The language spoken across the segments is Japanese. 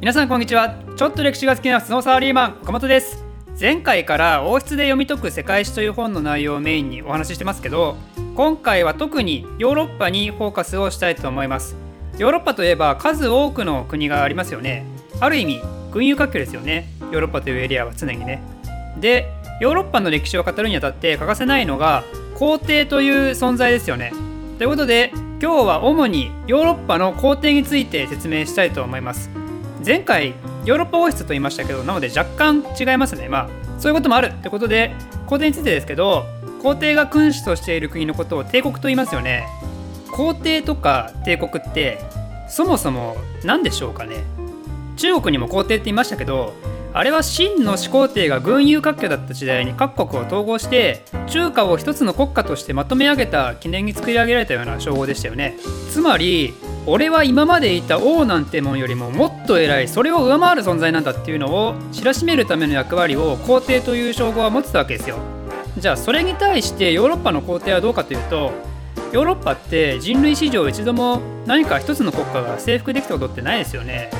皆さんこんにちは。ちょっと歴史が好きなスノーサーリーマン岡本です。前回から王室で読み解く世界史という本の内容をメインにお話ししてますけど今回は特にヨーロッパにフォーカスをしたいと思います。ヨーロッパといえば数多くの国がありますよね。ある意味群雄割拠ですよね。ヨーロッパというエリアは常にね。でヨーロッパの歴史を語るにあたって欠かせないのが皇帝という存在ですよね。ということで今日は主にヨーロッパの皇帝について説明したいと思います。前回ヨーロッパ王室と言いましたけどなので若干違いますね。まあそういうこともある。ってことで皇帝についてですけど皇帝が君主としている国のことを帝国と言いますよね。皇帝とか帝国ってそもそも何でしょうかね。中国にも皇帝って言いましたけどあれは秦の始皇帝が群雄割拠だった時代に各国を統合して中華を一つの国家としてまとめ上げた記念に作り上げられたような称号でしたよね。つまり俺は今までいた王なんてもんよりももっと偉いそれを上回る存在なんだっていうのを知らしめるための役割を皇帝という称号は持ってたわけですよじゃあそれに対してヨーロッパの皇帝はどうかというとヨーロッパって人類史上一度も何か一つの国家が征服できたことってないですよね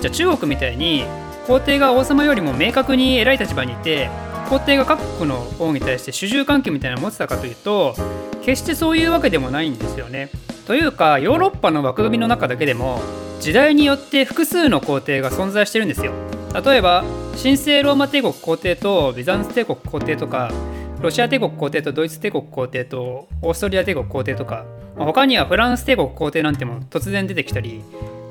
じゃあ中国みたいに皇帝が王様よりも明確に偉い立場にいて皇帝が各国の王に対して主従関係みたいなのを持ってたかというと決してそういうわけでもないんですよね。というかヨーロッパの枠組みの中だけでも時代によって複数の皇帝が存在してるんですよ。例えば神聖ローマ帝国皇帝とビザンツ帝国皇帝とかロシア帝国皇帝とドイツ帝国皇帝とオーストリア帝国皇帝とか他にはフランス帝国皇帝なんても突然出てきたり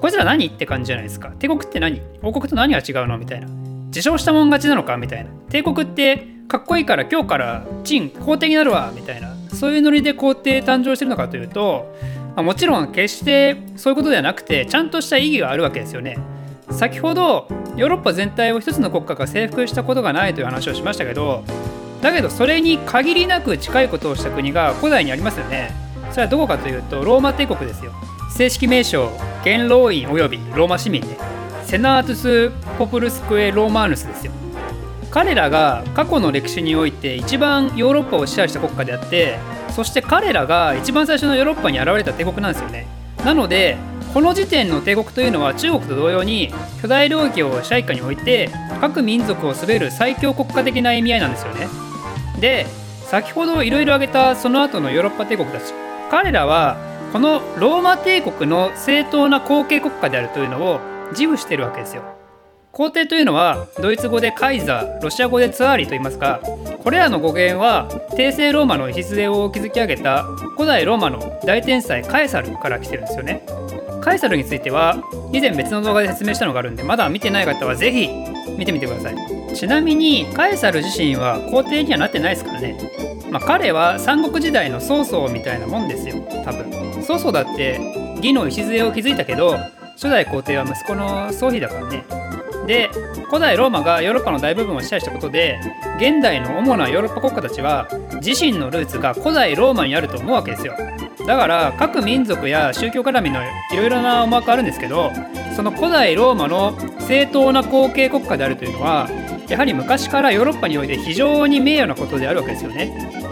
こいつら何って感じじゃないですか。帝国って何？王国と何が違うの？みたいな。自称したもん勝ちなのか？みたいな。帝国ってかっこいいから今日から陳皇帝になるわみたいな。そういうノリで皇帝誕生してるのかというと、まあ、もちろん決してそういうことではなくてちゃんとした意義があるわけですよね。先ほどヨーロッパ全体を一つの国家が征服したことがないという話をしましたけどだけどそれに限りなく近いことをした国が古代にありますよね。それはどこかというとローマ帝国ですよ。正式名称元老院及びローマ市民でセナートゥス・ポプルスクエ・ローマーヌスですよ彼らが過去の歴史において一番ヨーロッパを支配した国家であってそして彼らが一番最初のヨーロッパに現れた帝国なんですよね。なのでこの時点の帝国というのは中国と同様に巨大領域を支配下に置いて各民族を滑る最強国家的な意味合いなんですよね。で先ほどいろいろ挙げたその後のヨーロッパ帝国たち。彼らはこのローマ帝国の正当な後継国家であるというのを自負しているわけですよ。皇帝というのはドイツ語でカイザーロシア語でツアーリと言いますがこれらの語源は帝政ローマの礎を築き上げた古代ローマの大天才カエサルから来てるんですよね。カエサルについては以前別の動画で説明したのがあるんでまだ見てない方は是非見てみてください。ちなみにカエサル自身は皇帝にはなってないですからね。まあ、彼は三国時代の曹操みたいなもんですよ多分。曹操だって義の礎を築いたけど初代皇帝は息子の宗妃だからね。で古代ローマがヨーロッパの大部分を支配したことで現代の主なヨーロッパ国家たちは自身のルーツが古代ローマにあると思うわけですよ。だから各民族や宗教絡みのいろいろな思惑あるんですけどその古代ローマの正当な後継国家であるというのはやはり昔からヨーロッパにおいて非常に名誉なことであるわけですよね。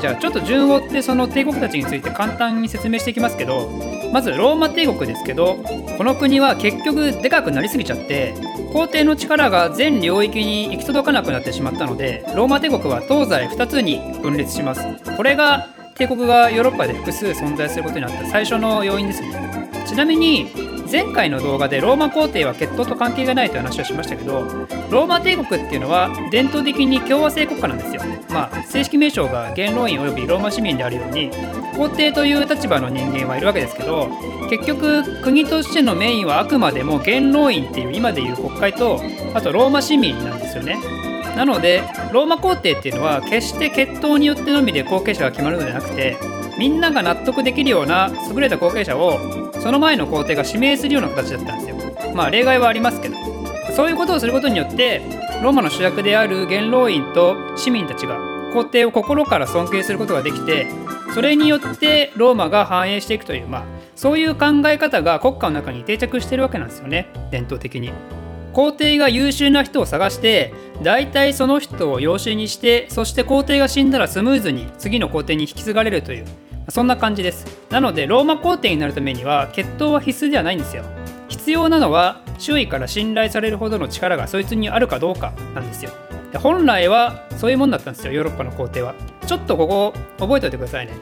じゃあちょっと順を追ってその帝国たちについて簡単に説明していきますけどまずローマ帝国ですけどこの国は結局でかくなりすぎちゃって皇帝の力が全領域に行き届かなくなってしまったのでローマ帝国は東西2つに分裂します。これが帝国がヨーロッパで複数存在することになった最初の要因ですね。ちなみに前回の動画でローマ皇帝は血統と関係がないという話をしましたけどローマ帝国っていうのは伝統的に共和制国家なんですよ。まあ正式名称が元老院及びローマ市民であるように皇帝という立場の人間はいるわけですけど結局国としてのメインはあくまでも元老院っていう今でいう国会とあとローマ市民なんですよね。なのでローマ皇帝っていうのは決して血統によってのみで後継者が決まるのではなくてみんなが納得できるような優れた後継者をその前の皇帝が指名するような形だったんですよ。まあ例外はありますけど。そういうことをすることによってローマの主役である元老院と市民たちが皇帝を心から尊敬することができてそれによってローマが繁栄していくというまあそういう考え方が国家の中に定着してるわけなんですよね。伝統的に。皇帝が優秀な人を探して大体その人を養子にしてそして皇帝が死んだらスムーズに次の皇帝に引き継がれるという。そんな感じです。なのでローマ皇帝になるためには血統は必須ではないんですよ。必要なのは周囲から信頼されるほどの力がそいつにあるかどうかなんですよ。で本来はそういうもんだったんですよヨーロッパの皇帝は。ちょっとここ覚えておいてくださいね。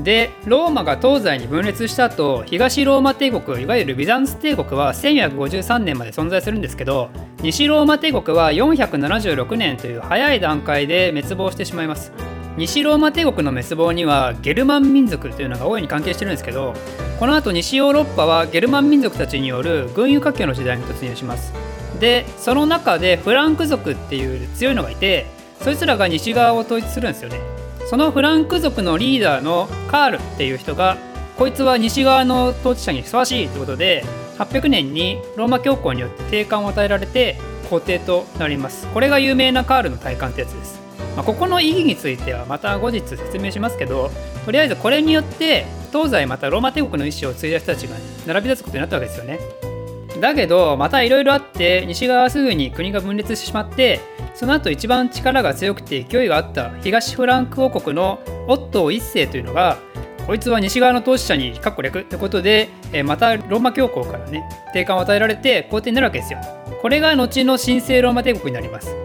でローマが東西に分裂した後東ローマ帝国いわゆるビザンツ帝国は1453年まで存在するんですけど西ローマ帝国は476年という早い段階で滅亡してしまいます。西ローマ帝国の滅亡にはゲルマン民族というのが大いに関係してるんですけどこの後西ヨーロッパはゲルマン民族たちによる軍輸割拠の時代に突入します。でその中でフランク族っていう強いのがいてそいつらが西側を統一するんですよね。そのフランク族のリーダーのカールっていう人がこいつは西側の統治者にふさわしいということで800年にローマ教皇によって定冠を与えられて皇帝となります。これが有名なカールの体感ってやつです、まあ、ここの意義についてはまた後日説明しますけどとりあえずこれによって東西またローマ帝国の意思を継いだ人たちが並び立つことになったわけですよね。だけどまたいろいろあって西側はすぐに国が分裂してしまってその後一番力が強くて勢いがあった東フランク王国のオットー1世というのがこいつは西側の統治者にかっこ略ってことで、えまたローマ教皇からね定冠を与えられて皇帝になるわけですよ。これが後の神聖ローマ帝国になります。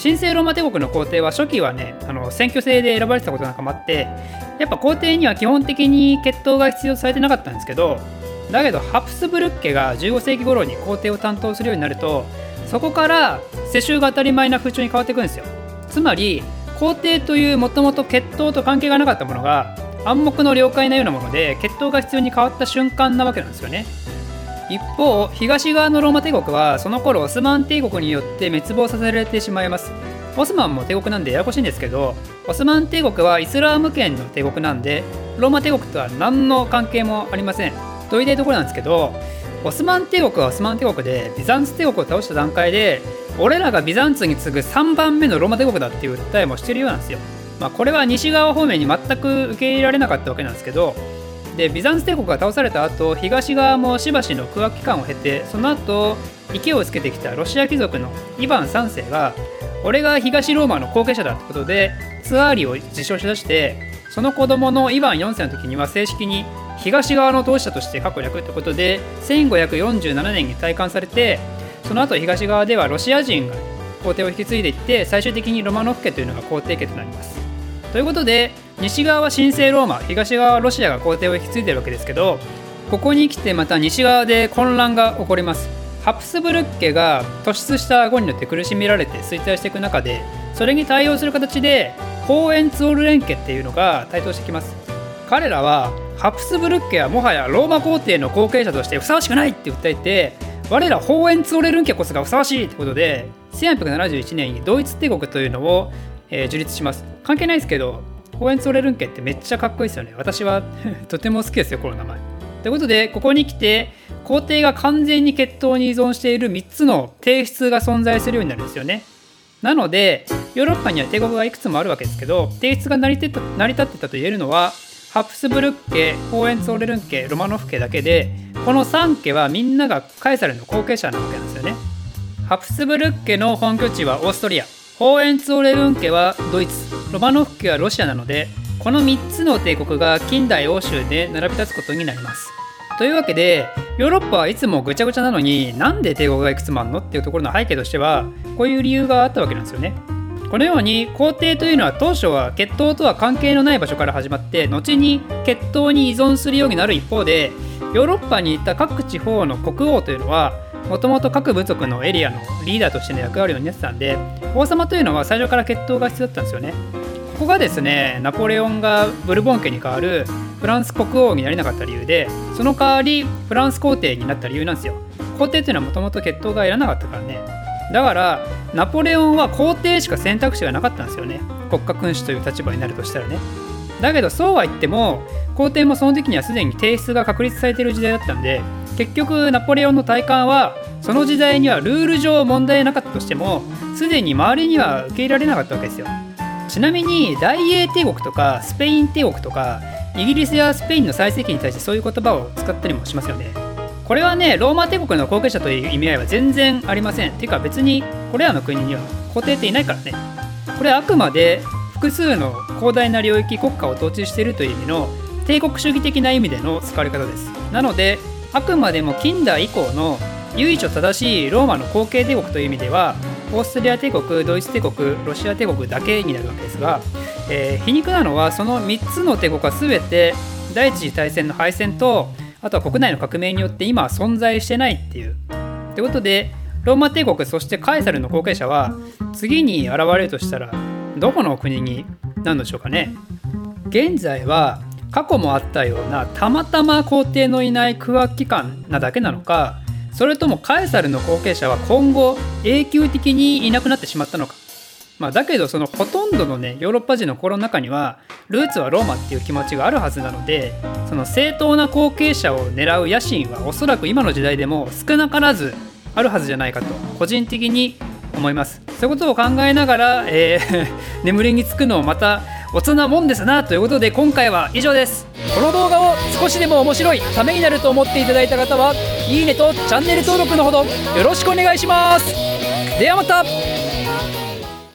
神聖ローマ帝国の皇帝は初期はねあの選挙制で選ばれてたことなんかもあってやっぱ皇帝には基本的に血統が必要とされてなかったんですけどだけどハプスブルッケが15世紀頃に皇帝を担当するようになるとそこから世襲が当たり前な風潮に変わっていくんですよ。つまり皇帝というもともと血統と関係がなかったものが暗黙の了解なようなもので血統が必要に変わった瞬間なわけなんですよね。一方東側のローマ帝国はその頃オスマン帝国によって滅亡させられてしまいますオスマンも帝国なんでややこしいんですけどオスマン帝国はイスラーム圏の帝国なんでローマ帝国とは何の関係もありませんと言いうところなんですけどオスマン帝国はオスマン帝国でビザンツ帝国を倒した段階で俺らがビザンツに次ぐ3番目のローマ帝国だっていう訴えもしてるようなんですよ。まあ、これは西側方面に全く受け入れられなかったわけなんですけどでビザンツ帝国が倒された後東側もしばしの空白期間を経てその後勢をつけてきたロシア貴族のイヴァン3世が俺が東ローマの後継者だってことでツアーリを自称しだしてその子供のイヴァン4世の時には正式に東側の統治者として過去略ってことで1547年に退官されてその後東側ではロシア人が皇帝を引き継いでいって最終的にロマノフ家というのが皇帝家となります。ということで西側は神聖ローマ東側はロシアが皇帝を引き継いでるわけですけどここに来てまた西側で混乱が起こります。ハプスブルッケが突出した顎によって苦しめられて衰退していく中でそれに対応する形でホーエンツォルレン家っていうのが台頭してきます彼らはハプスブルッケはもはやローマ皇帝の後継者としてふさわしくないって訴えて我らホーエンツォレルン家こそがふさわしいってことで1871年にドイツ帝国というのを、えー、樹立します関係ないですけどホーエンツォレルン家ってめっちゃかっこいいですよね。私は とても好きですよこの名前。ということでここに来て皇帝が完全に血統に依存している3つの提出が存在するようになるんですよね。なのでヨーロッパには帝国がいくつもあるわけですけど提出が成り立ってたと言えるのはハプスブルク家ホーエンツォレルン家ロマノフ家だけでこの3家はみんながカエサルの後継者なわけなんですよね。ハプスブルク家の本拠地はオーストリア。ホーエンツォーレルン家はドイツ。ロマノフ家はロシアなのでこの3つの帝国が近代欧州で並び立つことになります。というわけでヨーロッパはいつもぐちゃぐちゃなのになんで帝国がいくつもあるのっていうところの背景としてはこういう理由があったわけなんですよね。このように皇帝というのは当初は血統とは関係のない場所から始まって後に血統に依存するようになる一方でヨーロッパにいた各地方の国王というのはもともと各部族のエリアのリーダーとしての役割を担ってたんで王様というのは最初から血統が必要だったんですよね。ここがですねナポレオンがブルボン家に代わるフランス国王になれなかった理由でその代わりフランス皇帝になった理由なんですよ。皇帝というのはもともと血統がいらなかったからね。だからナポレオンは皇帝しか選択肢がなかったんですよね。国家君主という立場になるとしたらね。だけどそうは言っても皇帝もその時にはすでに提出が確立されている時代だったんで結局ナポレオンの体感はその時代にはルール上問題なかったとしてもすでに周りには受け入れられなかったわけですよ。ちなみに大英帝国とかスペイン帝国とかイギリスやスペインの最盛期に対してそういう言葉を使ったりもしますよね。これはねローマ帝国の後継者という意味合いは全然ありません。ていうか別にこれらの国には皇帝っていないからね。これはあくまで複数の広大な領域国家を統治しているという意味の帝国主義的な意味での使われ方です。なのであくまでも近代以降の唯一正しいローマの後継帝国という意味ではオーストリア帝国ドイツ帝国ロシア帝国だけになるわけですが、えー、皮肉なのはその3つの帝国は全て第一次大戦の敗戦とあとは国内の革命によって今は存在してないっていう。ということでローマ帝国そしてカエサルの後継者は次に現れるとしたらどこの国になるんでしょうかね現在は過去もあったようなたまたま皇帝のいない空白期間なだけなのかそれともカエサルの後継者は今後永久的にいなくなってしまったのか。まあ、だけどそのほとんどのねヨーロッパ人の心の中にはルーツはローマっていう気持ちがあるはずなのでその正当な後継者を狙う野心はおそらく今の時代でも少なからずあるはずじゃないかと個人的に思います。そういうことを考えながら、えー 眠りにつくのをまたおつなもんですなということで今回は以上です。この動画を少しでも面白いためになると思っていただいた方はいいねとチャンネル登録のほどよろしくお願いします。ではまた。